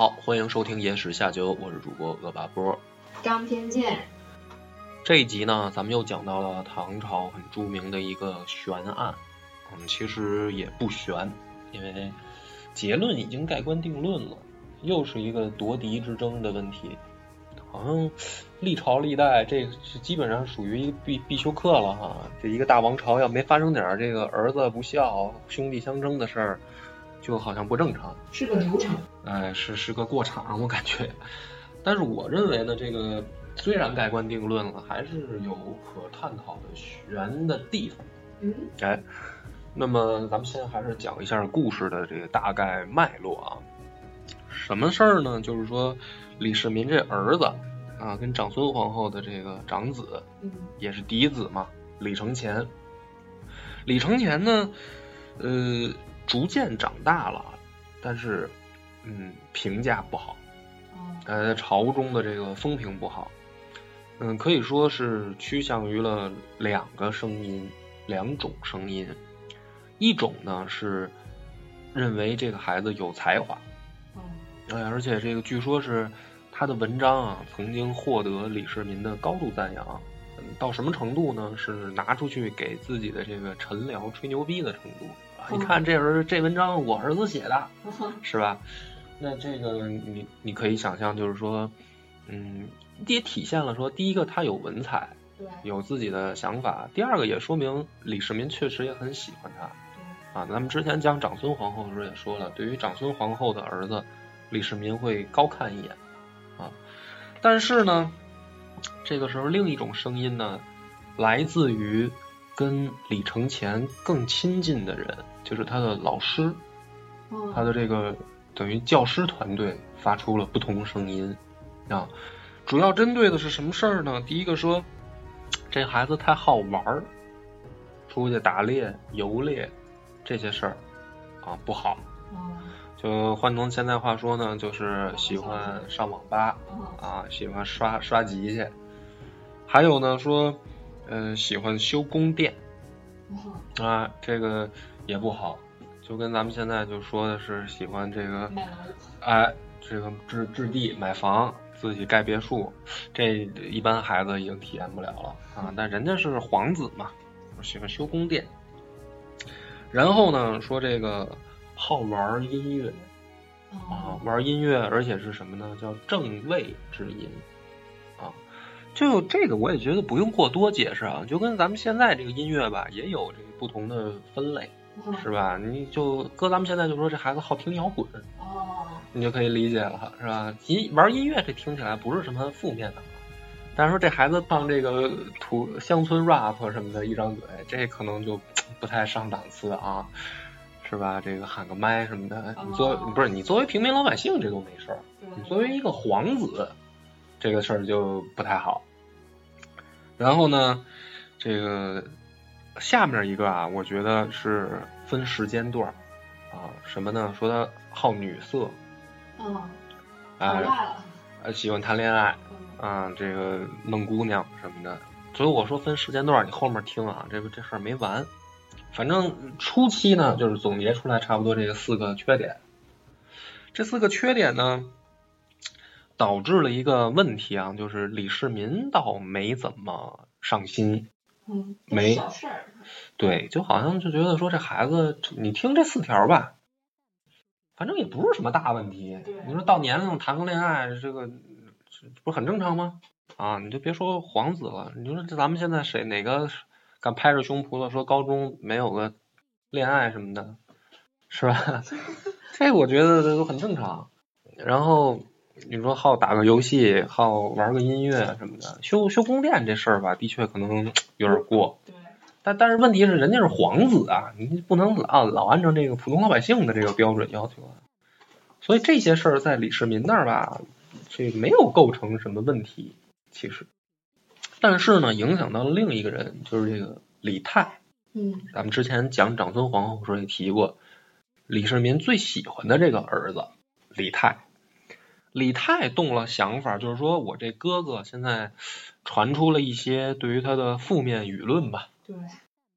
好，欢迎收听《野史下酒》，我是主播恶霸波。张偏见，这一集呢，咱们又讲到了唐朝很著名的一个悬案。嗯，其实也不悬，因为结论已经盖棺定论了，又是一个夺嫡之争的问题。好像历朝历代，这是基本上属于一个必必修课了哈。这一个大王朝要没发生点这个儿子不孝、兄弟相争的事儿，就好像不正常。是个流程。哎，是是个过场，我感觉。但是我认为呢，这个虽然盖棺定论了，还是有可探讨的悬的地方。嗯，哎，那么咱们先还是讲一下故事的这个大概脉络啊。什么事儿呢？就是说李世民这儿子啊，跟长孙皇后的这个长子，嗯，也是嫡子嘛，李承乾。李承乾呢，呃，逐渐长大了，但是，嗯，评价不好。哦，呃，朝中的这个风评不好，嗯，可以说是趋向于了两个声音，两种声音。一种呢是认为这个孩子有才华，嗯，哎，而且这个据说是他的文章啊，曾经获得李世民的高度赞扬。嗯，到什么程度呢？是拿出去给自己的这个臣僚吹牛逼的程度你看这人这文章我儿子写的，哦是吧？那这个你你可以想象，就是说，嗯，也体现了说，第一个他有文采，对，有自己的想法；第二个也说明李世民确实也很喜欢他，啊。咱们之前讲长孙皇后的时候也说了，对于长孙皇后的儿子，李世民会高看一眼啊。但是呢，这个时候另一种声音呢，来自于跟李承乾更亲近的人，就是他的老师，哦，他的这个等于教师团队发出了不同声音啊，主要针对的是什么事儿呢？第一个说，这孩子太好玩儿，出去打猎、游猎这些事儿啊不好。哦，就换成现在话说呢，就是喜欢上网吧哦，啊，喜欢刷刷级去，还有呢说，呃，喜欢修宫殿。哦，啊，这个也不好，就跟咱们现在就说的是喜欢这个，卖楼，哎，这个置置地买房，自己盖别墅，这一般孩子已经体验不了了啊。但人家是皇子嘛，喜欢修宫殿。然后呢，说这个好玩音乐啊哦，，玩音乐，而且是什么呢？叫正位之音啊。就这个我也觉得不用过多解释啊，就跟咱们现在这个音乐吧，也有这个不同的分类，哦是吧？你就搁咱们现在就说这孩子好听摇滚，哦，你就可以理解了，是吧？音玩音乐这听起来不是什么负面的啊，但是说这孩子唱这个土乡村 rap 什么的，一张嘴，这可能就不太上档次啊，是吧？这个喊个麦什么的，你作哦不是你作为平民老百姓这都没事儿，你，作为一个皇子，这个事儿就不太好。然后呢，这个下面一个啊，我觉得是分时间段儿啊，什么呢？说他好女色，嗯，啊、呃，喜欢谈恋爱嗯，啊，这个弄姑娘什么的。所以我说分时间段儿，你后面听啊，这个这事儿没完。反正初期呢，就是总结出来差不多这个四个缺点。这四个缺点呢，导致了一个问题啊，就是李世民倒没怎么上心，嗯，没小事儿，对，就好像就觉得说这孩子，你听这四条吧，反正也不是什么大问题。你说到年龄谈个恋爱，这个这不是很正常吗？啊，你就别说皇子了，你说这咱们现在谁哪个敢拍着胸脯的说高中没有个恋爱什么的，是吧？这我觉得都很正常。然后你说好打个游戏，好玩个音乐什么的，修修宫殿这事儿吧，的确可能 有点过。对，但但是问题是，人家是皇子啊，你不能老老按照这个普通老百姓的这个标准要求啊。所以这些事儿在李世民那儿吧，这没有构成什么问题，其实。但是呢，影响到了另一个人，就是这个李泰。嗯，咱们之前讲长孙皇后时候也提过，李世民最喜欢的这个儿子李泰。李泰动了想法，就是说我这哥哥现在传出了一些对于他的负面舆论吧。对，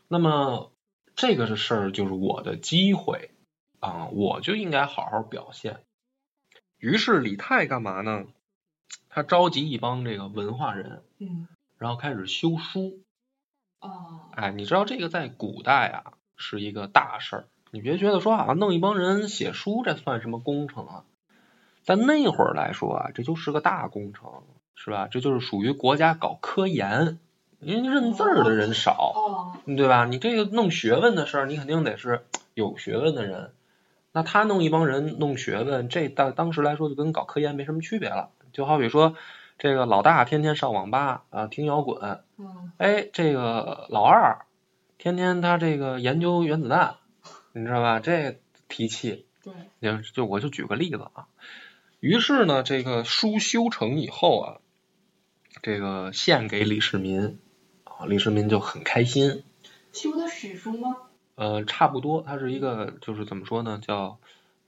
那么这个是事儿，就是我的机会啊，我就应该好好表现。于是李泰干嘛呢？他召集一帮这个文化人，嗯，然后开始修书。哦，哎，你知道这个在古代啊是一个大事儿。你别觉得说啊，弄一帮人写书，这算什么工程啊？在那会儿来说啊，这就是个大工程，是吧？这就是属于国家搞科研，因为认字儿的人少，哦，对吧？你这个弄学问的事儿，你肯定得是有学问的人。那他弄一帮人弄学问，这当当时来说就跟搞科研没什么区别了。就好比说，这个老大天天上网吧啊听摇滚，嗯，哎，这个老二天天他这个研究原子弹，你知道吧？这提气，对，就就我就举个例子啊。于是呢，这个书修成以后啊，这个献给李世民啊，李世民就很开心。修的史书吗？呃，差不多，它是一个就是怎么说呢，叫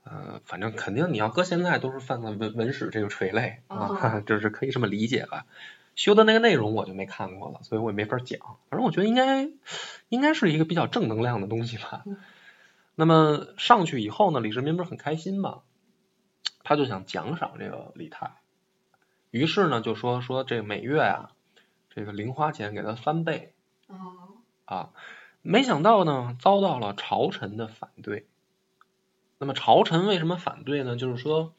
呃，反正肯定你要搁现在都是犯了文文史这个垂类啊，哦 就是可以这么理解吧。修的那个内容我就没看过了，所以我也没法讲。反正我觉得应该应该是一个比较正能量的东西吧嗯。那么上去以后呢，李世民不是很开心嘛，他就想奖赏这个李泰，于是呢就说说这每月啊，这个零花钱给他翻倍。哦，啊，没想到呢，遭到了朝臣的反对。那么朝臣为什么反对呢？就是说，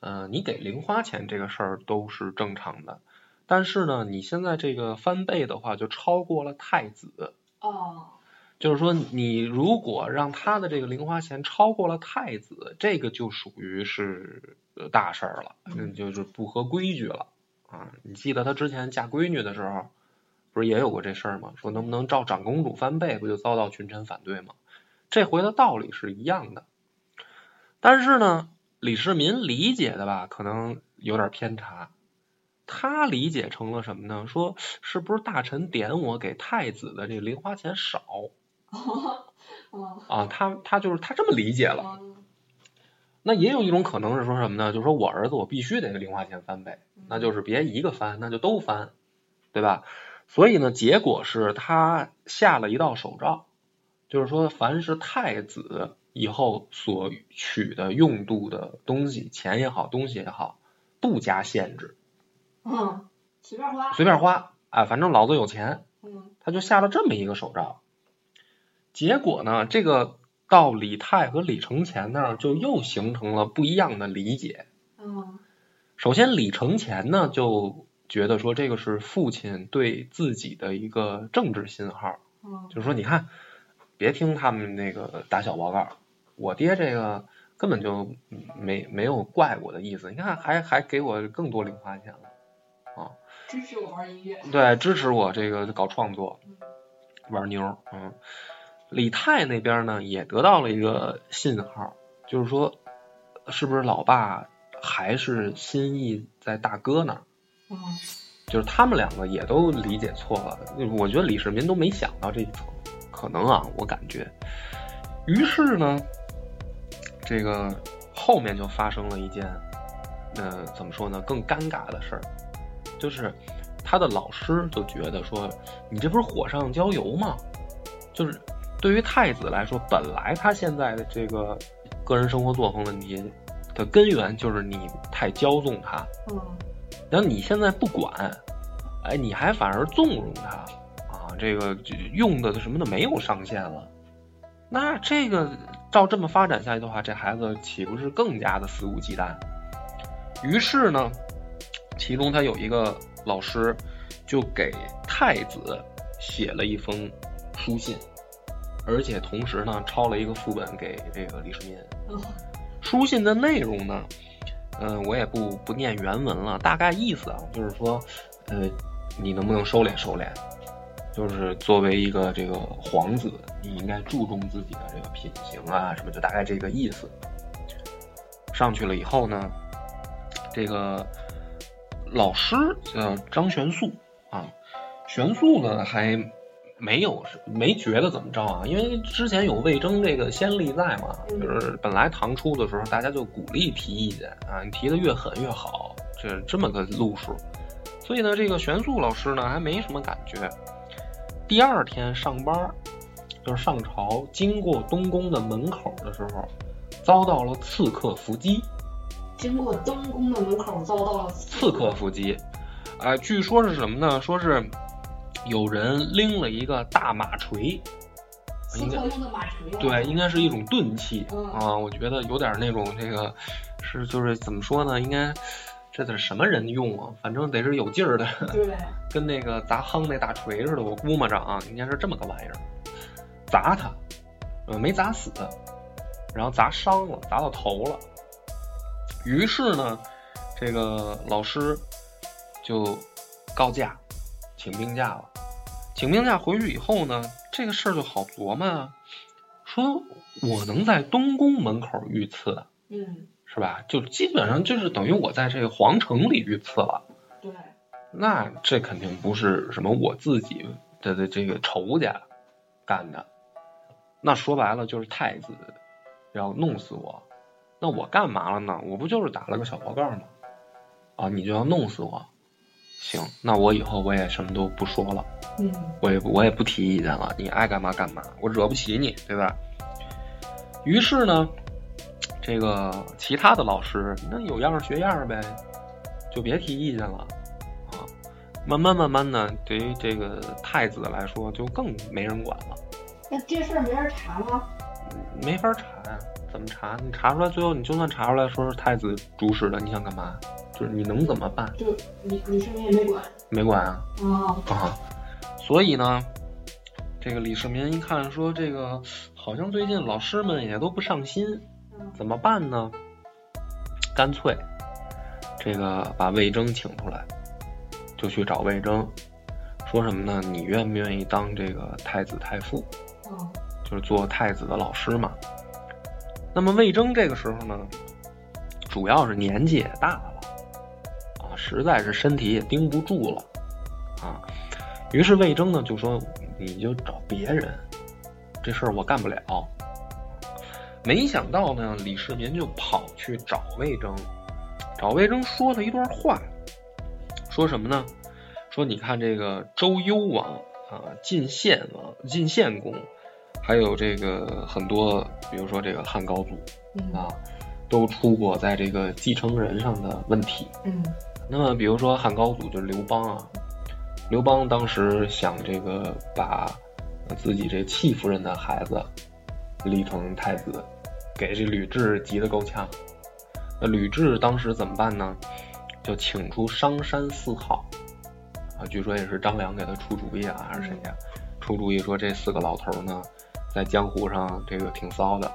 呃，你给零花钱这个事儿都是正常的，但是呢，你现在这个翻倍的话，就超过了太子。哦，就是说，你如果让他的这个零花钱超过了太子，这个就属于是呃大事儿了，嗯，就是不合规矩了啊。你记得他之前嫁闺女的时候，不是也有过这事儿吗？说能不能照长公主翻倍，不就遭到群臣反对吗？这回的道理是一样的，但是呢，李世民理解的吧，可能有点偏差。他理解成了什么呢？说是不是大臣点我给太子的这个零花钱少哦，啊？他他就是他这么理解了。哦，那也有一种可能是说什么呢？就是说我儿子我必须得零花钱翻倍，嗯那就是别一个翻，那就都翻，对吧？所以呢，结果是他下了一道手诏，就是说凡是太子以后所取的用度的东西，钱也好，东西也好，不加限制，嗯，随便花，随便花，啊，反正老子有钱，嗯，他就下了这么一个手诏。结果呢，这个到李泰和李承乾那儿就又形成了不一样的理解。嗯，首先，李承乾呢就觉得说这个是父亲对自己的一个政治信号，嗯，就是说你看，别听他们那个打小报告，我爹这个根本就没没有怪我的意思，你看还还给我更多零花钱了，支持我玩音乐，对，支持我这个搞创作，玩妞，嗯。李泰那边呢也得到了一个信号，就是说，是不是老爸还是心意在大哥那儿？嗯，就是他们两个也都理解错了。我觉得李世民都没想到这一层，可能啊，我感觉。于是呢，这个后面就发生了一件，呃，怎么说呢，更尴尬的事儿，就是他的老师就觉得说，你这不是火上浇油吗？就是对于太子来说，本来他现在的这个个人生活作风问题的根源就是你太骄纵他，嗯，然后你现在不管，哎，你还反而纵容他啊，这个用的什么的没有上限了。那这个照这么发展下去的话，这孩子岂不是更加的肆无忌惮？于是呢，其中他有一个老师就给太子写了一封书信，而且同时呢抄了一个副本给这个李世民。嗯，书信的内容呢，嗯、我也不不念原文了，大概意思啊，就是说，呃，你能不能收敛收敛？就是作为一个这个皇子，你应该注重自己的这个品行啊，什么就大概这个意思。上去了以后呢，这个老师叫张玄素啊，玄素呢还没有没觉得怎么着啊，因为之前有魏征这个先例在嘛，嗯就是本来唐初的时候大家就鼓励提意见啊，你提的越狠越好，这这么个路数。所以呢，这个玄素老师呢还没什么感觉。第二天上班，就是上朝，经过东宫的门口的时候，遭到了刺客伏击。经过东宫的门口遭到了刺客伏击。哎，据说是什么呢？说是有人拎了一个大马锤，刺客用的马锤。对，应该是一种钝器嗯啊。我觉得有点那种这个是就是怎么说呢？应该这得什么人用啊？反正得是有劲儿的，对，跟那个砸夯那大锤似的。我估摸着啊，应该是这么个玩意儿，砸他，呃，没砸死，然后砸伤了，砸到头了。于是呢，这个老师就告假，请病假了。请病假回去以后呢，这个事儿就好琢磨啊。说我能在东宫门口遇刺，嗯，是吧？就基本上就是等于我在这个皇城里遇刺了。对，那这肯定不是什么我自己的的这个仇家干的，那说白了就是太子要弄死我，那我干嘛了呢？我不就是打了个小报告吗？啊，你就要弄死我？行，那我以后我也什么都不说了，嗯，我也我也不提意见了，你爱干嘛干嘛，我惹不起你，对吧？于是呢，这个其他的老师那有样儿学样儿呗，就别提意见了啊。慢慢慢慢的，对于这个太子来说，就更没人管了，那这事儿没人查吗？没法查呀、怎么查？你查出来，最后你就算查出来说是太子主使的，你想干嘛？就是你能怎么办？就李李世民也没管没管啊啊，啊！所以呢，这个李世民一看说，这个好像最近老师们也都不上心，嗯怎么办呢？干脆这个把魏征请出来，就去找魏征，说什么呢？你愿不愿意当这个太子太傅？哦就是做太子的老师嘛。那么魏征这个时候呢，主要是年纪也大了，啊，实在是身体也盯不住了，啊，于是魏征呢就说：“你就找别人，这事儿我干不了。”没想到呢，李世民就跑去找魏征，找魏征说了一段话，说什么呢？说你看这个周幽王啊，晋献王、晋献公。还有这个很多，比如说这个汉高祖嗯啊，都出过在这个继承人上的问题。嗯那么比如说汉高祖就是刘邦啊，刘邦当时想这个把自己这戚夫人的孩子立成太子，给这吕雉急得够呛。那吕雉当时怎么办呢？就请出商山四号啊，据说也是张良给他出主意啊，还是谁呀、出主意说这四个老头呢，在江湖上这个挺骚的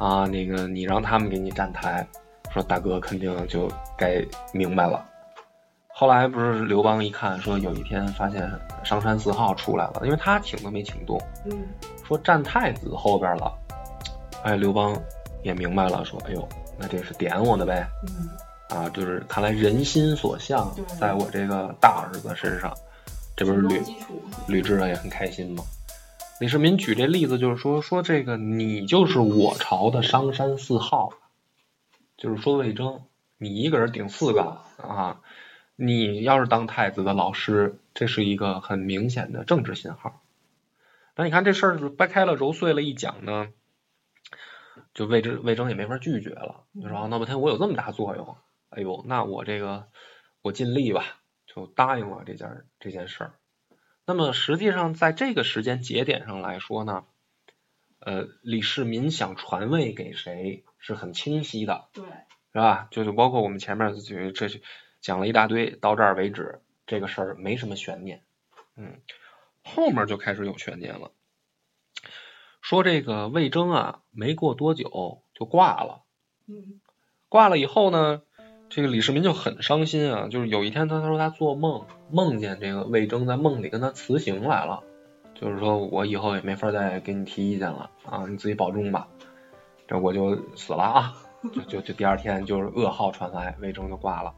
啊，那个你让他们给你站台，说大哥肯定就该明白了。后来不是刘邦一看，说有一天发现商山四号出来了，因为他请都没请动，嗯说站太子后边了。哎，刘邦也明白了，说哎呦，那这是点我的呗嗯啊，就是看来人心所向，在我这个大儿子身上，这不是吕，吕雉呢也很开心吗？李世民举这例子就是说，说这个你就是我朝的商山四号，就是说魏征，你一个人顶四个啊！你要是当太子的老师，这是一个很明显的政治信号。那你看这事儿掰开了揉碎了一讲呢，就魏征魏征也没法拒绝了，就说啊那么天我有这么大作用，哎呦，那我这个我尽力吧，就答应了这件这件事儿。那么实际上在这个时间节点上来说呢，呃，李世民想传位给谁是很清晰的，对，是吧？就是包括我们前面这这是讲了一大堆，到这儿为止，这个事儿没什么悬念。嗯，后面就开始有悬念了，说这个魏征啊，没过多久就挂了。嗯挂了以后呢，这个李世民就很伤心啊。就是有一天他他说他做梦梦见这个魏征在梦里跟他辞行来了，就是说我以后也没法再给你提意见了啊，你自己保重吧。这我就死了啊，就就就第二天就是噩耗传来，魏征就挂了。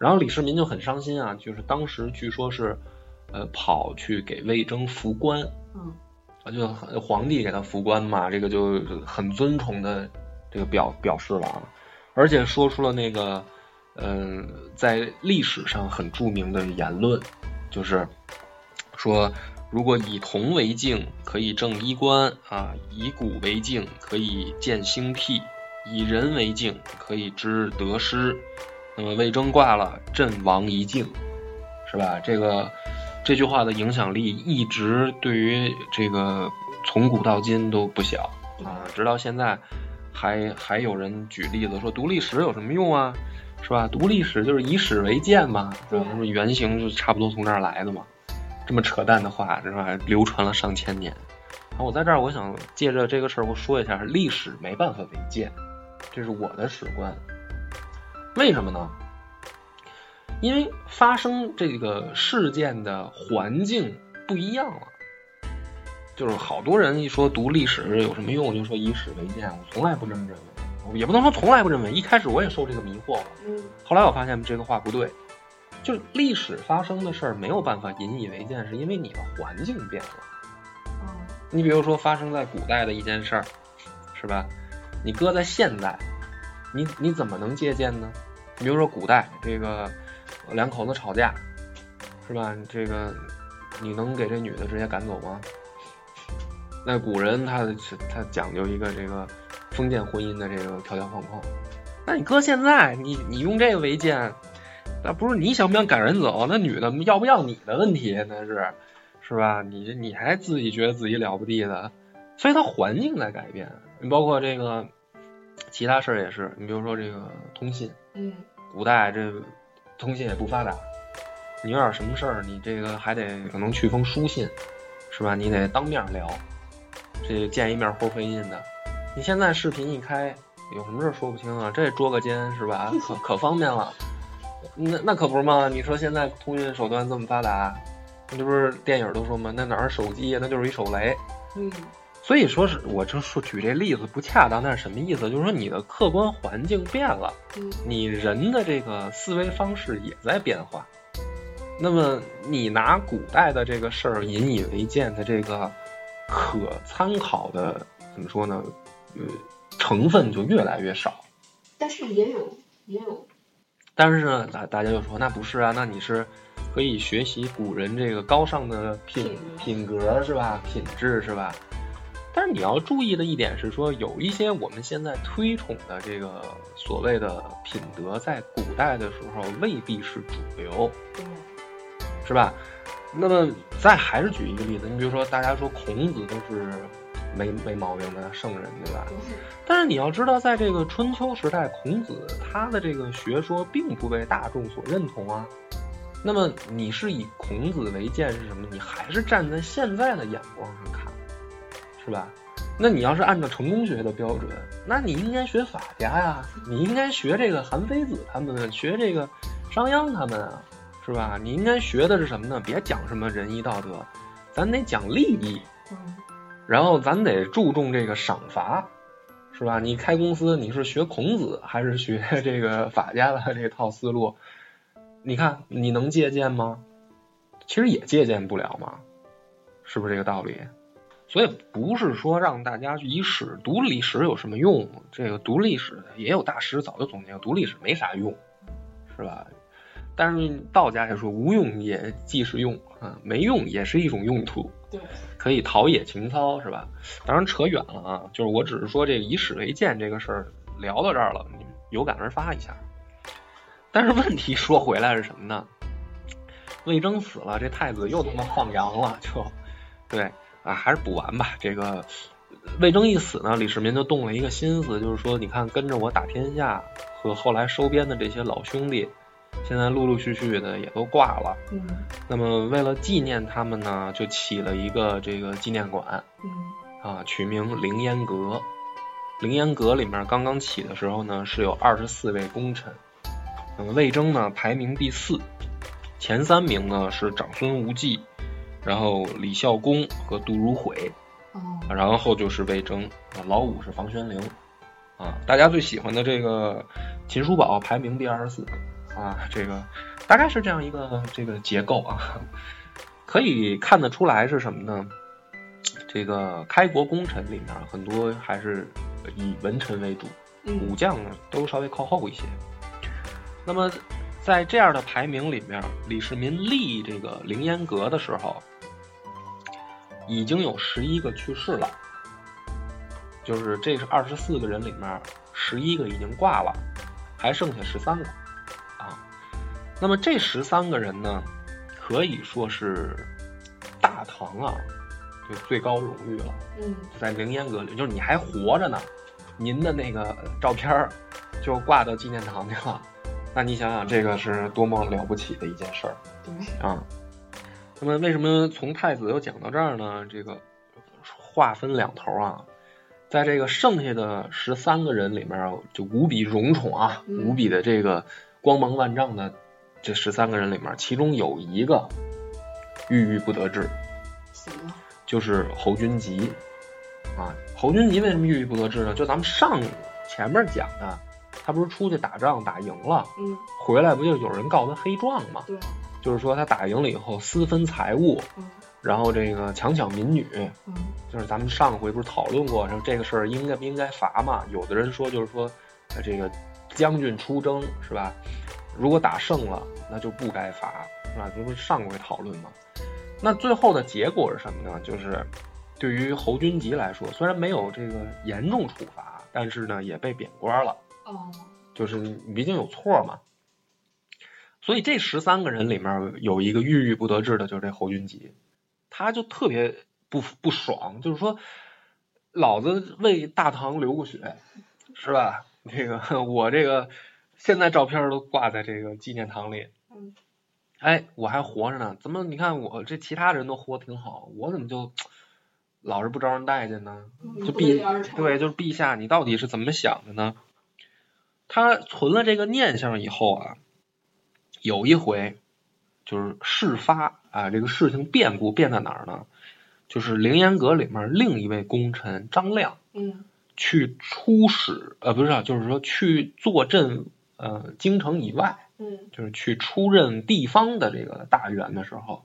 然后李世民就很伤心啊，就是当时据说是呃跑去给魏征扶棺，嗯啊，就皇帝给他扶棺嘛，这个就很尊崇的这个表表示了啊，而且说出了那个嗯、在历史上很著名的言论，就是说如果以铜为镜，可以正衣冠啊；以古为镜，可以见兴替以人为镜，可以知得失。那么魏征挂了，阵亡一境，是吧？这个这句话的影响力一直对于这个从古到今都不小啊，直到现在还还有人举例子说读历史有什么用啊？是吧？读历史就是以史为鉴嘛，是吧？原型就差不多从这儿来的嘛。这么扯淡的话，是吧？流传了上千年。好，我在这儿，我想借着这个事儿，我说一下，历史没办法违建，这是我的史观。为什么呢？因为发生这个事件的环境不一样了。就是好多人一说读历史有什么用，就说以史为鉴，我从来不这么认为，也不能说从来不认为。一开始我也受这个迷惑了，后来我发现这个话不对。就历史发生的事儿没有办法引以为鉴，是因为你的环境变了。你比如说发生在古代的一件事儿，是吧？你搁在现代，你你怎么能借鉴呢？你比如说古代这个两口子吵架，是吧？这个你能给这女的直接赶走吗？那古人他他讲究一个这个封建婚姻的这个条条框框，那你搁现在，你你用这个为鉴。那不是你想不想赶人走？那女的要不要你的问题？那是，是吧？你你还自己觉得自己了不地的，所以它环境在改变。你包括这个其他事儿也是，你比如说这个通信，嗯，古代这通信也不发达，你有点什么事儿，你这个还得可能去封书信，是吧？你得当面聊，这见一面齁费劲的。你现在视频一开，有什么事说不清啊？这捉个奸是吧？可可方便了。那那可不是嘛！你说现在通讯手段这么发达，这不是电影都说嘛？那哪是手机呀？那就是一手雷。嗯。所以说是，我就说举这例子不恰当，但是什么意思？就是说你的客观环境变了，你人的这个思维方式也在变化。那么你拿古代的这个事儿引以为鉴的这个可参考的怎么说呢？呃，成分就越来越少。但是也有也有。但是呢，大大家就说那不是啊，那你是可以学习古人这个高尚的品品格是吧？品质是吧？但是你要注意的一点是说，有一些我们现在推崇的这个所谓的品德，在古代的时候未必是主流，是吧？那么再还是举一个例子，你比如说大家说孔子都是。没没毛病的圣人，对吧？但是你要知道，在这个春秋时代，孔子他的这个学说并不被大众所认同啊。那么你是以孔子为鉴是什么？你还是站在现在的眼光上看，是吧？那你要是按照成功学的标准，那你应该学法家呀，你应该学这个韩非子他们，学这个商鞅他们啊，是吧？你应该学的是什么呢？别讲什么仁义道德，咱得讲利益。然后咱得注重这个赏罚，是吧？你开公司，你是学孔子还是学这个法家的这套思路？你看你能借鉴吗？其实也借鉴不了嘛，是不是这个道理？所以不是说让大家以史读历史有什么用？这个读历史也有大师早就总结，读历史没啥用，是吧？但是道家也说无用也即是用啊，没用也是一种用途。对。可以陶冶情操是吧？当然扯远了啊，就是我只是说这个以史为鉴这个事儿聊到这儿了，你有感而发一下。但是问题说回来是什么呢？魏征死了，这太子又他妈放羊了，就对啊，还是补完吧。这个魏征一死呢，李世民就动了一个心思，就是说，你看跟着我打天下和后来收编的这些老兄弟。现在陆陆续续的也都挂了，嗯，那么为了纪念他们呢，就起了一个这个纪念馆，嗯，啊，取名凌烟阁。凌烟阁里面刚刚起的时候呢，是有二十四位功臣，那么魏征呢排名第四，前三名呢是长孙无忌，然后李孝恭和杜如晦，哦，然后就是魏征，老五是房玄龄，啊，大家最喜欢的这个秦叔宝排名第二十四。啊，这个大概是这样一个这个结构啊，可以看得出来是什么呢？这个开国功臣里面很多还是以文臣为主，武将呢都稍微靠后一些。那么在这样的排名里面，李世民立这个凌烟阁的时候，已经有十一个去世了，就是这是二十四个人里面十一个已经挂了，还剩下十三个啊。那么这十三个人呢，可以说是大唐啊，就最高荣誉了。嗯，在凌烟阁里，就是你还活着呢，您的那个照片儿就挂到纪念堂去了。那你想想，这个是多么了不起的一件事儿对，啊！那么为什么从太子又讲到这儿呢？这个话分两头啊，在这个剩下的十三个人里面，就无比荣宠啊，嗯无比的这个光芒万丈的这十三个人里面，其中有一个郁郁不得志，就是侯君集啊。侯君集为什么郁郁不得志呢？就咱们上前面讲的，他不是出去打仗打赢了，嗯，回来不就有人告他黑状吗？对，就是说他打赢了以后私分财物，嗯然后这个强抢民女，嗯就是咱们上回不是讨论过，说这个事儿应该不应该罚嘛？有的人说就是说，呃，这个将军出征是吧？如果打胜了，那就不该罚，是吧？这不是上回讨论吗？那最后的结果是什么呢？就是对于侯君集来说，虽然没有这个严重处罚，但是呢也被贬官了。哦，就是你毕竟有错嘛。所以这十三个人里面有一个郁郁不得志的，就是这侯君集，他就特别不不爽，就是说，老子为大唐流过血，是吧？这个我这个现在照片都挂在这个纪念堂里，嗯，哎，我还活着呢，怎么你看我这其他人都活得挺好，我怎么就老是不招人待见呢？就陛对，就是陛下，你到底是怎么想的呢？他存了这个念想以后啊，有一回就是事发啊，这个事情变故变在哪儿呢？就是凌烟阁里面另一位功臣张亮嗯去出使，呃，不是、啊，就是说去坐镇呃京城以外，嗯就是去出任地方的这个大员的时候，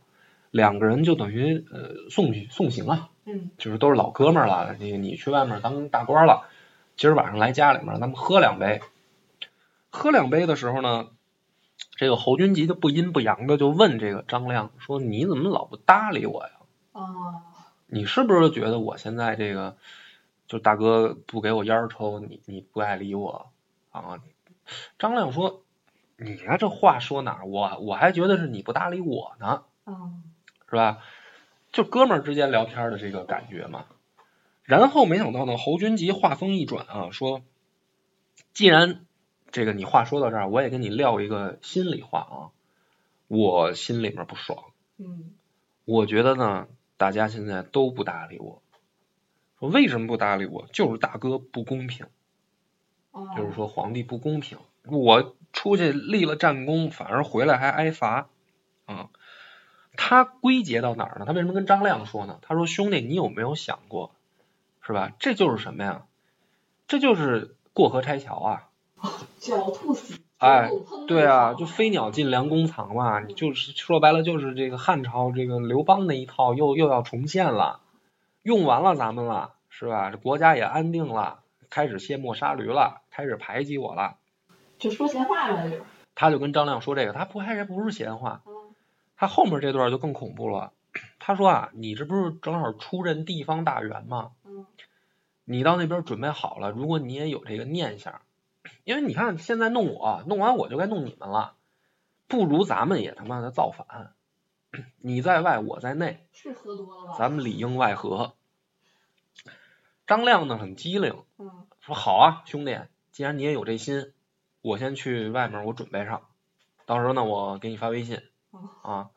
两个人就等于呃送去送行啊，嗯就是都是老哥们儿了，你你去外面当大官了，今儿晚上来家里面，咱们喝两杯。喝两杯的时候呢，这个侯君集就不阴不阳的就问这个张亮说：“你怎么老不搭理我呀？哦，你是不是觉得我现在这个就大哥不给我烟儿抽，你你不爱理我啊？”张亮说：“你呀、这话说哪儿？我我还觉得是你不搭理我呢。”哦，是吧？就哥们儿之间聊天的这个感觉嘛。然后没想到呢，侯君集话锋一转啊，说：“既然这个你话说到这儿，我也跟你撂一个心里话啊，我心里面不爽。嗯我觉得呢，大家现在都不搭理我。说为什么不搭理我？就是大哥不公平，哦，就是说皇帝不公平。我出去立了战功，反而回来还挨罚啊。他归结到哪儿呢？他为什么跟张亮说呢？他说：“兄弟，你有没有想过，是吧？这就是什么呀？这就是过河拆桥啊！狡兔死，哎对啊，就飞鸟尽，良弓藏嘛。你就是说白了，就是这个汉朝这个刘邦那一套又又要重现了，用完了咱们了，是吧？这国家也安定了，开始卸磨杀驴了，开始排挤我了。就说闲话了，就，他就跟张亮说这个，他不还不是闲话，嗯他后面这段就更恐怖了。他说啊，你这不是正好出任地方大员吗？嗯你到那边准备好了，如果你也有这个念想，因为你看现在弄我，弄完我就该弄你们了，不如咱们也他妈的造反，你在外，我在内，是喝多了吧？咱们里应外合。张亮呢很机灵，嗯说好啊，兄弟，既然你也有这心，我先去外面我准备上，到时候呢我给你发微信哦啊，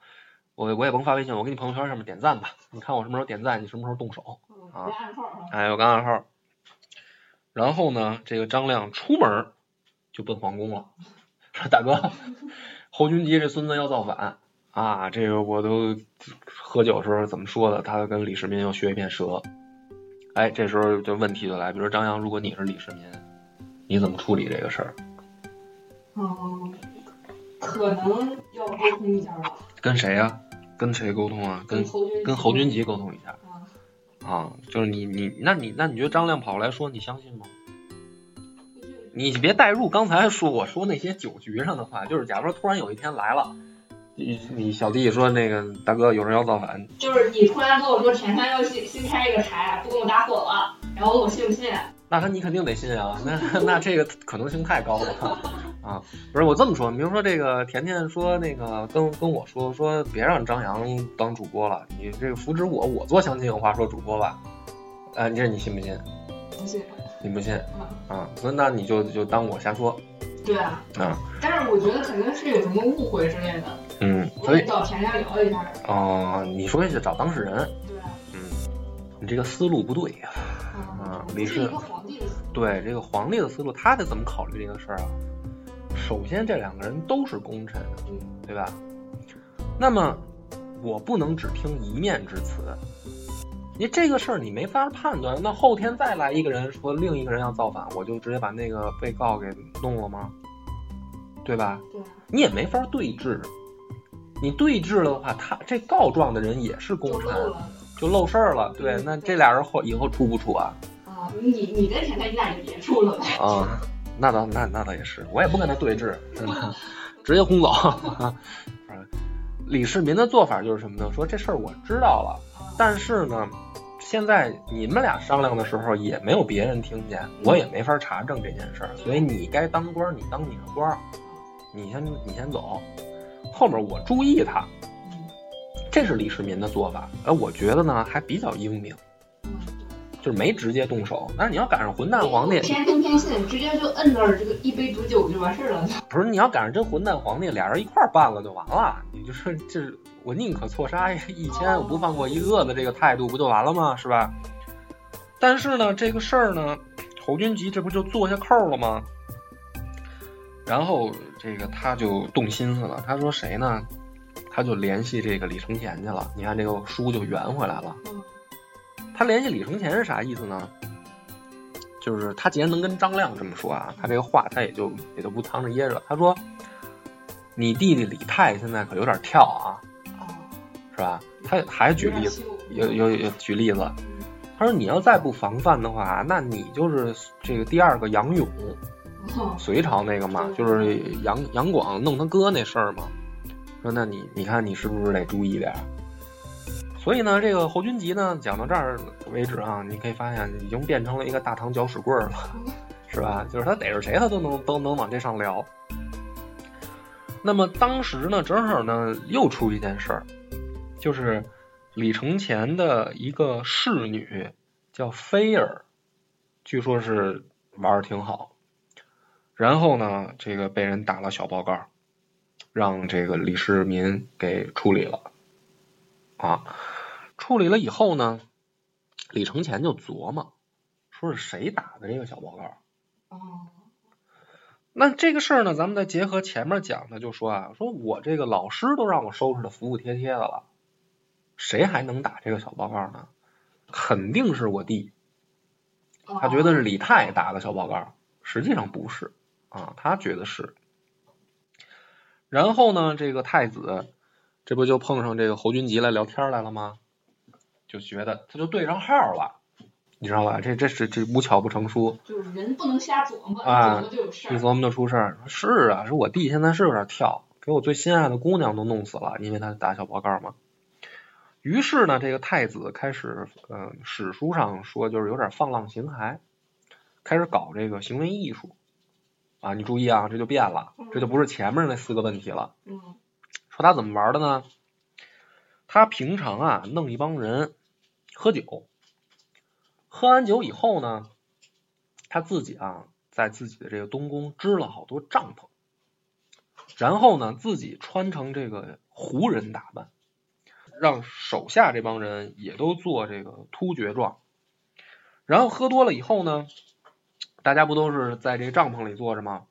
我我也甭发微信，我给你朋友圈上面点赞吧，你看我什么时候点赞，你什么时候动手。啊，哎，有个暗号。然后呢，这个张亮出门就奔皇宫了，说大哥，侯君集这孙子要造反啊！这个我都喝酒时候怎么说的？他跟李世民要学一遍舌。哎，这时候就问题就来，比如说张扬，如果你是李世民，你怎么处理这个事儿？嗯，可能要沟通一下吧，跟谁呀、跟谁沟通啊？跟跟侯君集沟通一下啊，就是你你那你那你觉得张亮跑来说，你相信吗？你别代入刚才说我说那些酒局上的话，就是假如说突然有一天来了，你你小弟说那个大哥有人要造反，就是你突然跟我说前山要新新开一个台，不跟我搭伙了，然后问我信不信？那他你肯定得信啊，那那这个可能性太高了啊！不是我这么说，比如说这个甜甜说那个跟跟我说说别让张扬当主播了，你这个扶持我，我做相亲有话说主播吧，啊，你这你信不信？不信。你不信？啊，所以那你就就当我瞎说。对啊。啊。但是我觉得肯定是有什么误会之类的。嗯。所以找甜甜聊一下。哦，你说是找当事人。你这个思路不对呀。啊，李氏。对这个皇帝的思路，他得怎么考虑这个事儿啊？首先，这两个人都是功臣，对吧？那么，我不能只听一面之词。你这个事儿你没法判断。那后天再来一个人说另一个人要造反，我就直接把那个被告给弄了吗？对吧？对。你也没法对质。你对质了的话，他这告状的人也是功臣，就漏事儿了。对，那这俩人后以后处不处啊？啊你你跟甜甜，你俩就别处了呗。啊，那倒那那倒也是，我也不跟他对峙，是吧，直接轰走。李世民的做法就是什么呢？说这事儿我知道了，但是呢，现在你们俩商量的时候也没有别人听见，我也没法查证这件事儿，所以你该当官你当你的官，你先你先走，后面我注意他。这是李世民的做法，而我觉得呢还比较英明。就是没直接动手，但是你要赶上混蛋皇帝，偏听偏信，直接就摁那儿这个一杯毒酒就完事儿了。不是，你要赶上真混蛋皇帝，俩人一块儿办了就完了。你就是就是我宁可错杀一千，我不放过一个的这个态度不就完了吗？是吧？但是呢，这个事儿呢，侯君集这不就做下扣了吗？然后这个他就动心思了，他说谁呢？他就联系这个李承乾去了。你看这个书就圆回来了。他联系李承乾是啥意思呢？就是他既然能跟张亮这么说啊，他这个话他也就也就不藏着掖着。他说：“你弟弟李泰现在可有点跳啊，是吧？”他还举例子，有有有举例子。他说：“你要再不防范的话，那你就是这个第二个杨勇，隋朝那个嘛，就是杨杨广弄他哥那事儿嘛。说那你你看你是不是得注意点？”所以呢，这个侯君集呢，讲到这儿为止啊，你可以发现已经变成了一个大唐搅屎棍了，是吧？就是他逮着谁，他都能都能往这上聊。那么当时呢，正好呢又出一件事儿，就是李承乾的一个侍女叫菲儿，据说是玩的挺好，然后呢，这个被人打了小报告，让这个李世民给处理了。啊，处理了以后呢，李承乾就琢磨，说是谁打的这个小报告？哦，那这个事儿呢，咱们再结合前面讲的，就说啊，说我这个老师都让我收拾的服服帖帖的了，谁还能打这个小报告呢？肯定是我弟，他觉得是李泰打的小报告，实际上不是啊，他觉得是。然后呢，这个太子。这不就碰上这个侯君集来聊天来了吗？就觉得他就对上号了，你知道吧？这这是这无巧不成书，就是人不能瞎琢磨，琢磨就有事儿。一琢磨就出事儿。是啊，是我弟现在是有点跳，给我最心爱的姑娘都弄死了，因为他打小报告嘛。于是呢，这个太子开始，嗯，史书上说就是有点放浪形骸，开始搞这个行为艺术啊。你注意啊，这就变了，这就不是前面那四个问题了。嗯。说他怎么玩的呢？他平常啊弄一帮人喝酒，喝完酒以后呢，他自己啊在自己的这个东宫支了好多帐篷，然后呢自己穿成这个胡人打扮，让手下这帮人也都做这个突厥状，然后喝多了以后呢，大家不都是在这帐篷里坐着吗？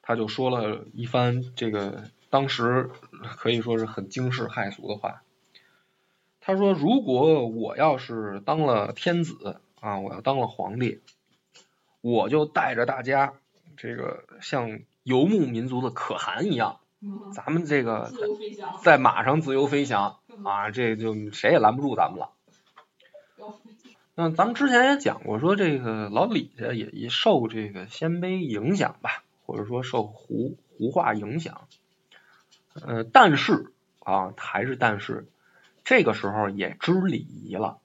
他就说了一番这个。当时可以说是很惊世骇俗的话。他说：“如果我要是当了天子啊，我要当了皇帝，我就带着大家这个像游牧民族的可汗一样，咱们这个在马上自由飞翔啊，这就谁也拦不住咱们了。”那咱们之前也讲过，说这个老李家也也受这个鲜卑影响吧，或者说受胡胡化影响。呃，但是啊，还是但是，这个时候也知礼仪了，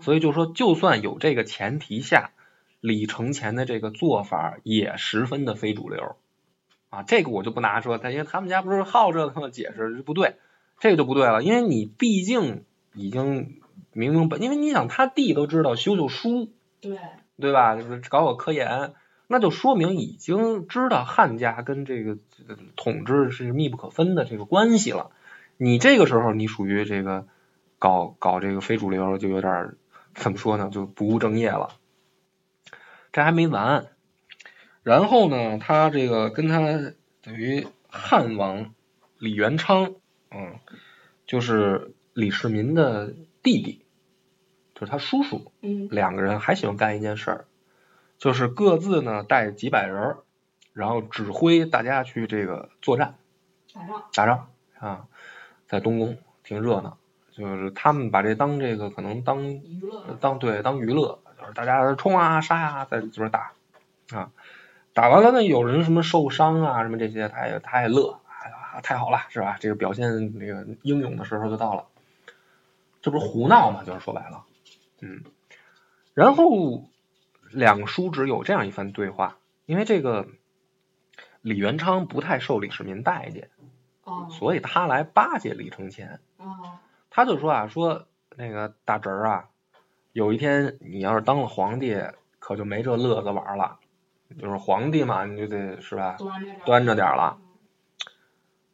所以就说，就算有这个前提下，李承乾的这个做法也十分的非主流。啊，这个我就不拿说他，因为他们家不是好这个解释不对，这个就不对了，因为你毕竟已经明明白，因为你想他弟都知道修修书，对对吧？就是搞搞科研，那就说明已经知道汉家跟这个统治是密不可分的这个关系了。你这个时候你属于这个搞搞这个非主流，就有点怎么说呢？就不务正业了。这还没完，然后呢，他这个跟他等于汉王李元昌，嗯，就是李世民的弟弟，就是他叔叔，嗯两个人还喜欢干一件事儿，就是各自呢带几百人儿，然后指挥大家去这个作战打仗打仗啊，在东宫挺热闹，就是他们把这当这个可能当娱乐当对当娱乐，就是大家冲啊杀啊、在这边打啊，打完了呢，有人什么受伤啊什么这些，他也他也乐，哎呀太好了是吧？这个表现那个英勇的时候就到了，这不是胡闹嘛？就是说白了，嗯，然后两叔侄有这样一番对话，因为这个李元昌不太受李世民待见，哦所以他来巴结李承乾。哦他就说啊，说那个大侄儿啊，有一天你要是当了皇帝，可就没这乐子玩了。就是皇帝嘛，你就得是吧？端着点儿了。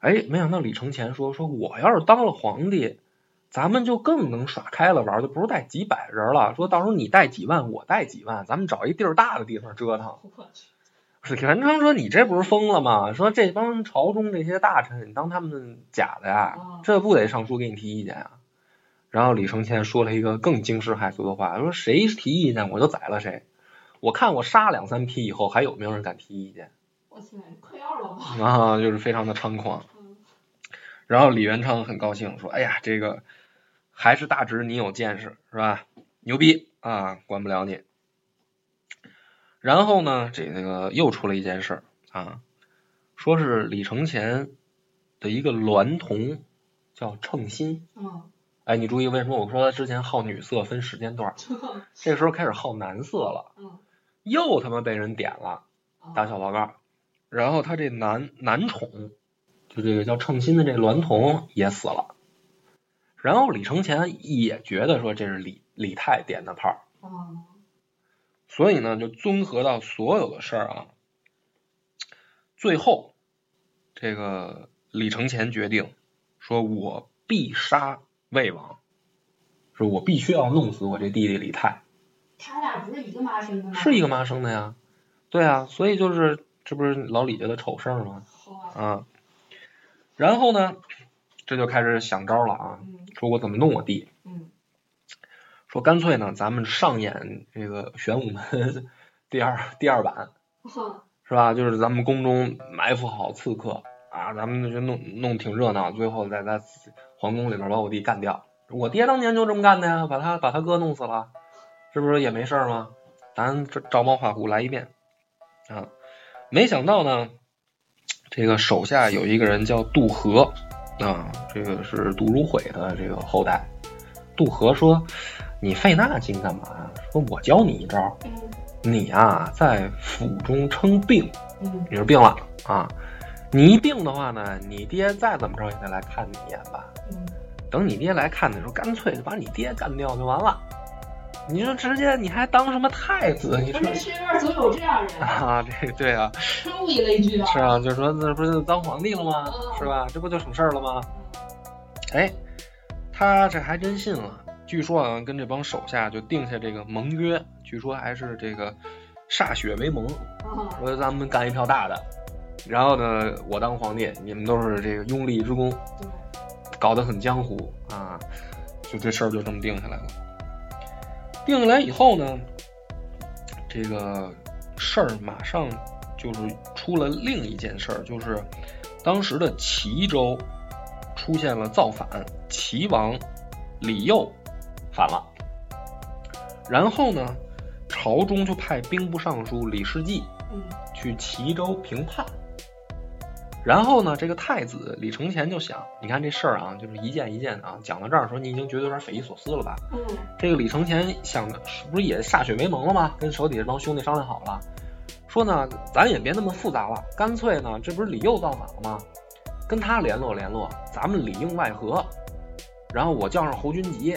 哎，没想到李承乾说，说我要是当了皇帝，咱们就更能耍开了玩，就不是带几百人了。说到时候你带几万，我带几万，咱们找一地儿大的地方折腾。不客气李元昌说：“你这不是疯了吗？说这帮朝中这些大臣，你当他们假的呀啊？这不得上书给你提意见啊？”然后李承乾说了一个更惊世骇俗的话，说：“谁提意见我就宰了谁。我看我杀两三批以后，还有没有人敢提意见我天嗑药了吧啊？就是非常的猖狂。嗯然后李元昌很高兴，说：“哎呀，这个还是大侄你有见识是吧？牛逼啊，管不了你。”然后呢，这那个又出了一件事儿啊，说是李承乾的一个娈童叫称心。嗯哎，你注意为什么我说他之前好女色分时间段，这时候开始好男色了，嗯又他妈被人点了。啊打小报告，然后他这男男宠，就这个叫称心的这栾童也死了，然后李承乾也觉得说这是李李泰点的炮，哦所以呢就综合到所有的事儿啊，最后这个李承乾决定说，我必杀魏王，说我必须要弄死我这弟弟李泰。他俩不是一个妈生的吗？是一个妈生的呀，对啊，所以就是这不是老李家的丑事儿吗？啊，然后呢，这就开始想招了啊，嗯说我怎么弄我弟，嗯说干脆呢，咱们上演这个玄武门 第二第二版，是吧？就是咱们宫中埋伏好刺客啊，咱们就弄弄挺热闹，最后在在皇宫里边把我弟干掉。我爹当年就这么干的呀，把他把他哥弄死了，是不是也没事儿吗？咱这照猫画虎来一遍啊！没想到呢，这个手下有一个人叫杜和啊，这个是杜如晦的这个后代。杜和说：“你费那劲干嘛呀？说我教你一招，嗯你啊、在府中称病，嗯你是病了啊。你一病的话呢，你爹再怎么着也得来看你一眼吧。嗯等你爹来看的时候，干脆就把你爹干掉就完了。你说直接你还当什么太子？你说不是身边总有这样人，啊，这对啊，物以类聚啊。是啊，就是说那不是当皇帝了吗？嗯是吧？这不就省事儿了吗？嗯哎，他这还真信了。据说啊，跟这帮手下就定下这个盟约，据说还是这个歃血为盟，啊说咱们干一票大的。然后呢，我当皇帝，你们都是这个拥立之功，对搞得很江湖啊，就这事儿就这么定下来了。定下来以后呢，这个事儿马上就是出了另一件事儿，就是当时的齐州出现了造反，齐王李佑反了。然后呢，朝中就派兵部尚书李世绩嗯去齐州平叛。然后呢，这个太子李承乾就想，你看这事儿啊，就是一件一件的啊，讲到这儿的时候，你已经觉得有点匪夷所思了吧？嗯这个李承乾想的是不是也歃血为盟了吗？跟手底下这帮兄弟商量好了，说呢，咱也别那么复杂了，干脆呢，这不是李佑造反了吗？跟他联络联络，咱们里应外合。然后我叫上侯君集，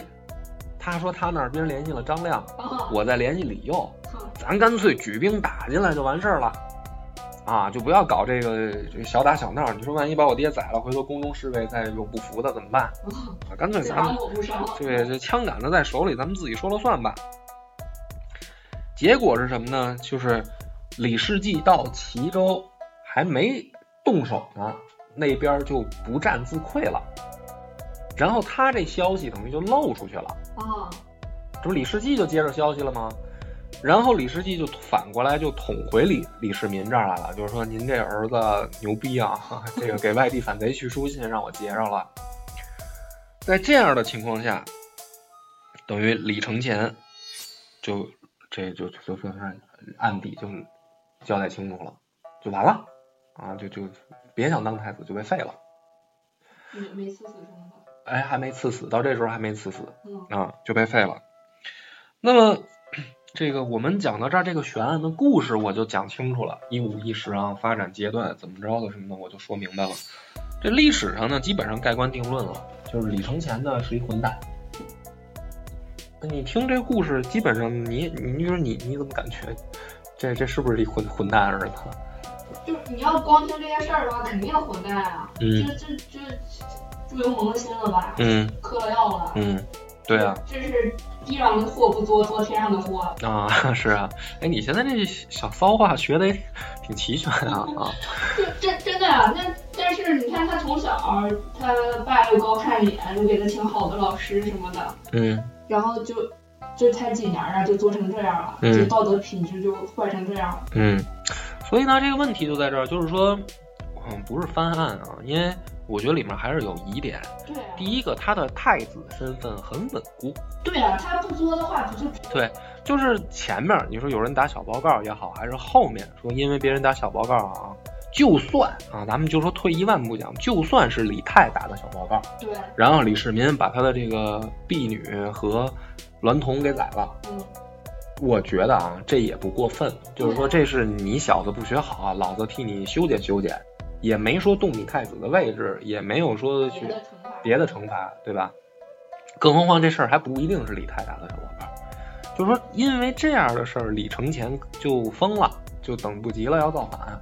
他说他那边联系了张亮，啊，我再联系李佑，咱干脆举兵打进来就完事儿了。啊，就不要搞这个这小打小闹。你说万一把我爹宰了，回头宫中侍卫再有不服的怎么办？啊，干脆这咱们。对，这枪杆子在手里，咱们自己说了算吧。结果是什么呢？就是李世继到齐州还没动手呢，那边就不战自溃了。然后他这消息等于就漏出去了，啊，这不李世继就接着消息了吗？然后李世济就反过来就捅回李李世民这儿来了，就是说您这儿子牛逼啊，这个给外地反贼去书信让我截着了。在这样的情况下，等于李承乾就这就就就算案底就交代清楚了，就完了啊，就就别想当太子就被废了。没没刺死是吗？哎，还没赐死，到这时候还没赐死，嗯啊，就被废了。那么，这个我们讲到这儿，这个悬案的故事我就讲清楚了，一五一十啊，发展阶段怎么着的什么的，我就说明白了。这历史上呢，基本上盖棺定论了，就是李承乾呢是一混蛋。你听这故事，基本上你你你说你你怎么感觉这这是不是一混混蛋儿子？就是你要光听这些事儿的话，肯定混蛋啊！嗯这这这猪油蒙了心了吧？嗯嗑了药了？嗯，对啊。这是地上的货不作，作天上的货。啊，是啊，哎，你现在这小骚话学的也挺齐全啊啊，就真真的啊，那但是你看他从小，他爸又高看脸，又给他请好的老师什么的，嗯然后就就才几年啊，就做成这样了，嗯就道德品质就坏成这样了。嗯，所以呢，这个问题就在这儿，就是说，嗯，不是翻案啊，因为我觉得里面还是有疑点。对啊，第一个，他的太子身份很稳固，对啊，他不作的话，不就对，就是前面你说有人打小报告也好，还是后面说因为别人打小报告啊，就算啊，咱们就说退一万步讲，就算是李泰打的小报告，对？然后李世民把他的这个婢女和娈童给宰了。嗯，我觉得啊，这也不过分，就是说这是你小子不学好啊，老子替你修剪修剪，也没说动你太子的位置，也没有说去别的惩罚，对吧？更何况这事儿还不一定是李太打的小报告，就是说因为这样的事儿，李承乾就疯了，就等不及了要造反，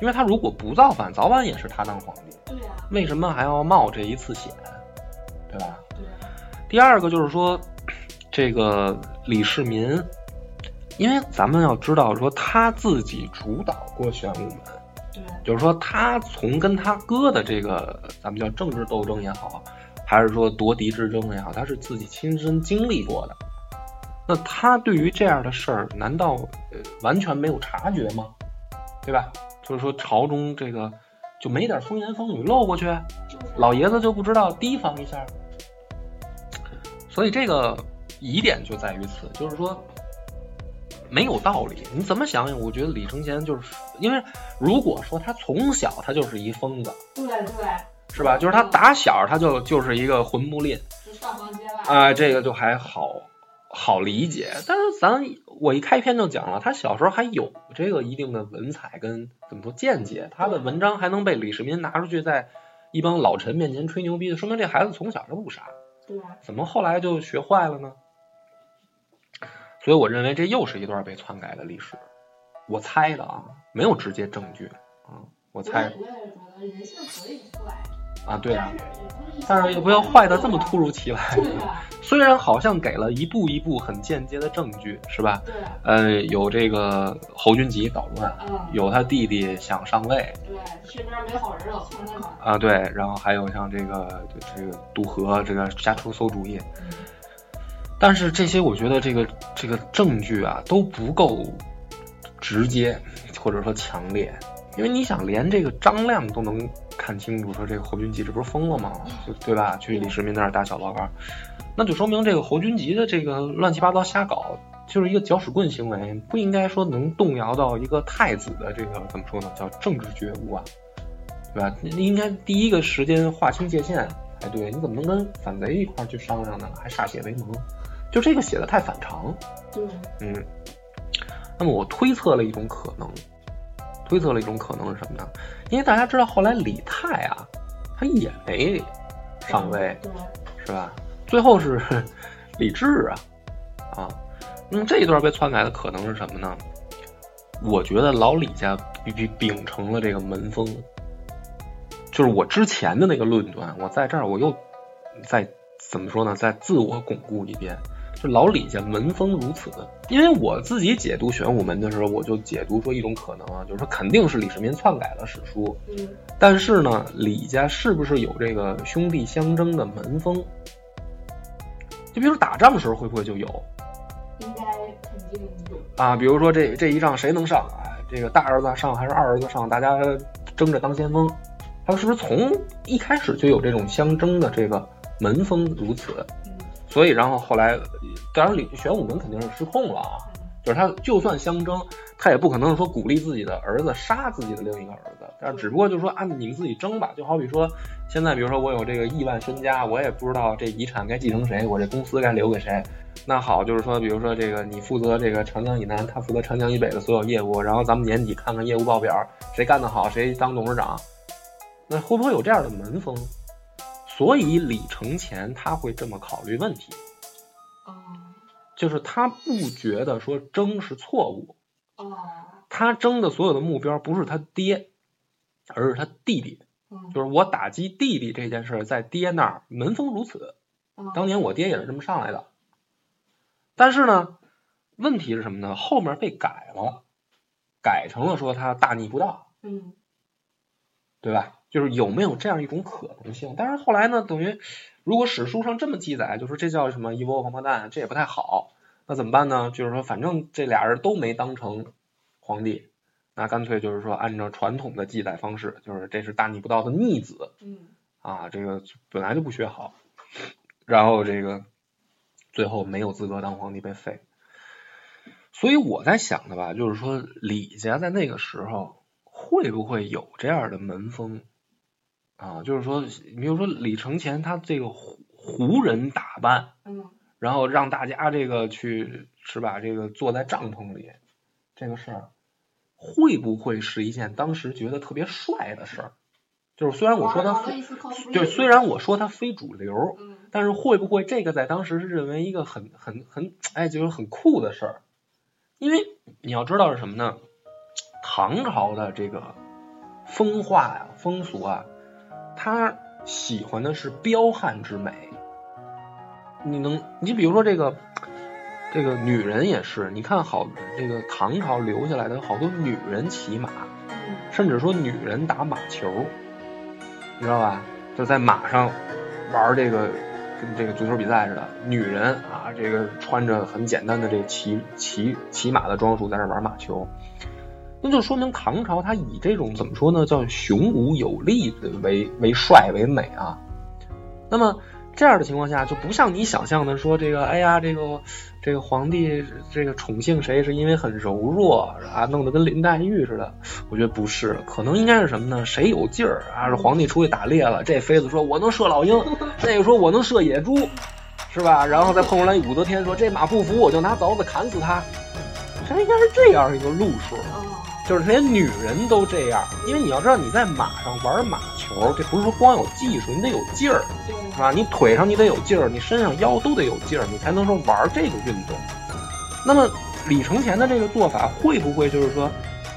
因为他如果不造反，早晚也是他当皇帝，对啊，为什么还要冒这一次险，对吧？对，第二个就是说，这个李世民，因为咱们要知道说他自己主导过玄武门，对，就是说他从跟他哥的这个咱们叫政治斗争也好，还是说夺嫡之争也好，他是自己亲身经历过的。那他对于这样的事儿，难道呃完全没有察觉吗？对吧？就是说朝中这个就没点风言风语漏过去，老爷子就不知道提防一下，所以这个疑点就在于此，就是说没有道理。你怎么想想？我觉得李承乾就是因为如果说他从小他就是一疯子，对对，是吧？就是他打小他就就是一个混不吝就上房揭瓦啊、这个就还好好理解。但是咱我一开篇就讲了，他小时候还有这个一定的文采跟怎么说见解，他的文章还能被李世民拿出去在一帮老臣面前吹牛逼，说明这孩子从小就不傻。对，怎么后来就学坏了呢？所以我认为这又是一段被篡改的历史。我猜的啊，没有直接证据啊，我我猜我也觉得人性可以坏，啊，对啊，但是也不要坏的这么突如其来。虽然好像给了一步一步很间接的证据，是吧？呃，有这个侯君集捣乱，嗯，有他弟弟想上位对，身边没好人老撺掇他，啊，对，然后还有像这个这个渡河这个瞎出馊主意，嗯，但是这些我觉得这个这个证据啊都不够直接或者说强烈，因为你想连这个张亮都能看清楚，说这个侯君集这不是疯了吗？就对吧？去李世民那儿打小报告，那就说明这个侯君集的这个乱七八糟瞎搞，就是一个搅屎棍行为，不应该说能动摇到一个太子的这个怎么说呢，叫政治觉悟啊。对吧？应该第一个时间划清界限才对，你怎么能跟反贼一块儿去商量呢？还歃血为盟，就这个写的太反常。对，嗯，那么我推测了一种可能，推测了一种可能是什么呢？因为大家知道后来李泰啊，他也没上位，对，是吧？最后是 李治啊，啊，那么这一段被篡改的可能是什么呢？我觉得老李家秉秉秉承了这个门风，就是我之前的那个论断，我在这儿我又再怎么说呢？再自我巩固一遍。就老李家门风如此，因为我自己解读玄武门的时候，我就解读说一种可能啊，就是说肯定是李世民篡改了史书，嗯，但是呢，李家是不是有这个兄弟相争的门风？就比如打仗的时候会不会就有应该肯定有。啊？比如说这这一仗谁能上？啊，这个大儿子上还是二儿子上？大家争着当先锋，他们是不是从一开始就有这种相争的这个门风如此？嗯所以，然后后来，当然李玄武门肯定是失控了啊。就是他就算相争，他也不可能说鼓励自己的儿子杀自己的另一个儿子，但是只不过就是说啊，你们自己争吧。就好比说，现在比如说我有这个亿万身家，我也不知道这遗产该继承谁，我这公司该留给谁。那好，就是说，比如说这个你负责这个长江以南，他负责长江以北的所有业务，然后咱们年底看看业务报表，谁干得好谁当董事长。那会不会有这样的门风？所以李承乾他会这么考虑问题。哦就是他不觉得说争是错误，哦，他争的所有的目标不是他爹，而是他弟弟。嗯，就是我打击弟弟这件事，在爹那儿门风如此。嗯当年我爹也是这么上来的。但是呢，问题是什么呢？后面被改了，改成了说他大逆不道，嗯对吧？就是有没有这样一种可能性？但是后来呢，等于如果史书上这么记载，就说这叫什么一窝王八蛋，这也不太好。那怎么办呢？就是说，反正这俩人都没当成皇帝，那干脆就是说，按照传统的记载方式，就是这是大逆不道的逆子嗯啊，这个本来就不学好，然后这个最后没有资格当皇帝被废。所以我在想的吧，就是说李家在那个时候会不会有这样的门风啊？就是说，你比如说李承乾他这个胡胡人打扮，嗯然后让大家这个去是吧？这个坐在帐篷里，这个事儿会不会是一件当时觉得特别帅的事儿？就是虽然我说他就是虽然我说他非主流，嗯但是会不会这个在当时是认为一个很很很哎，就是很酷的事儿？因为你要知道是什么呢？唐朝的这个风化呀、风俗啊，他喜欢的是彪悍之美。你能，你比如说这个这个女人也是，你看好这个唐朝留下来的好多女人骑马，嗯甚至说女人打马球，你知道吧？就在马上玩这个跟这个足球比赛似的，女人啊，这个穿着很简单的这骑骑骑马的装束在那玩马球，那就说明唐朝它以这种怎么说呢，叫雄武有力的为为帅为美啊。那么这样的情况下，就不像你想象的说这个，哎呀，这个这个皇帝这个宠幸谁是因为很柔弱啊，弄得跟林黛玉似的。我觉得不是，可能应该是什么呢？谁有劲儿啊？是皇帝出去打猎了，这妃子说我能射老鹰，那个说我能射野猪，是吧？然后再碰出来武则天说这马不服，我就拿凿子砍死他。这应该是这样一个路数。哦就是连女人都这样，因为你要知道你在马上玩马球，这不是说光有技术，你得有劲儿，对是吧？你腿上你得有劲儿，你身上腰都得有劲儿，你才能说玩这个运动。那么李承乾的这个做法会不会就是说，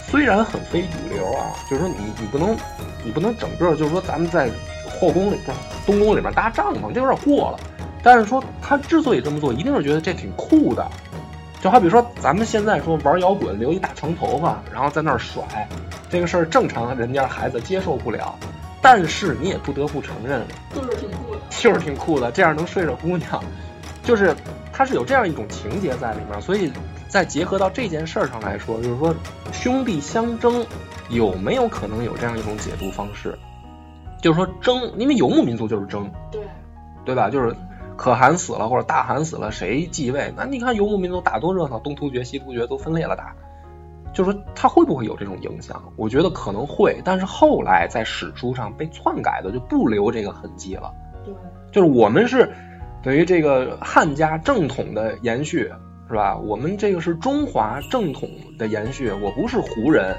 虽然很非主流啊，就是说你你不能你不能整个就是说咱们在后宫里不是东宫里面搭帐篷，这有点过了。但是说他之所以这么做，一定是觉得这挺酷的。就好比说咱们现在说玩摇滚留一大长头发，然后在那儿甩，这个事儿正常人家孩子接受不了。但是你也不得不承认，就是挺酷的。就是挺酷的，这样能睡着姑娘，就是它是有这样一种情节在里面，所以再结合到这件事儿上来说，就是说兄弟相争有没有可能有这样一种解读方式？就是说争，因为游牧民族就是争，对，对吧？就是可汗死了或者大汗死了，谁继位？那你看游牧民族打多热闹，东突厥、西突厥都分裂了打，就是说他会不会有这种影响？我觉得可能会，但是后来在史书上被篡改的就不留这个痕迹了。对，就是我们是等于这个汉家正统的延续，是吧？我们这个是中华正统的延续，我不是胡人，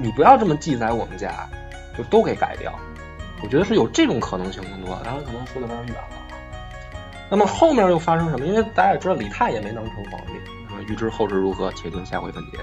你不要这么记载我们家，就都给改掉。我觉得是有这种可能性更多，当然可能说的有点远了啊。那么后面又发生什么？因为大家也知道李泰也没能成皇帝，那么预知后事如何，且听下回分解。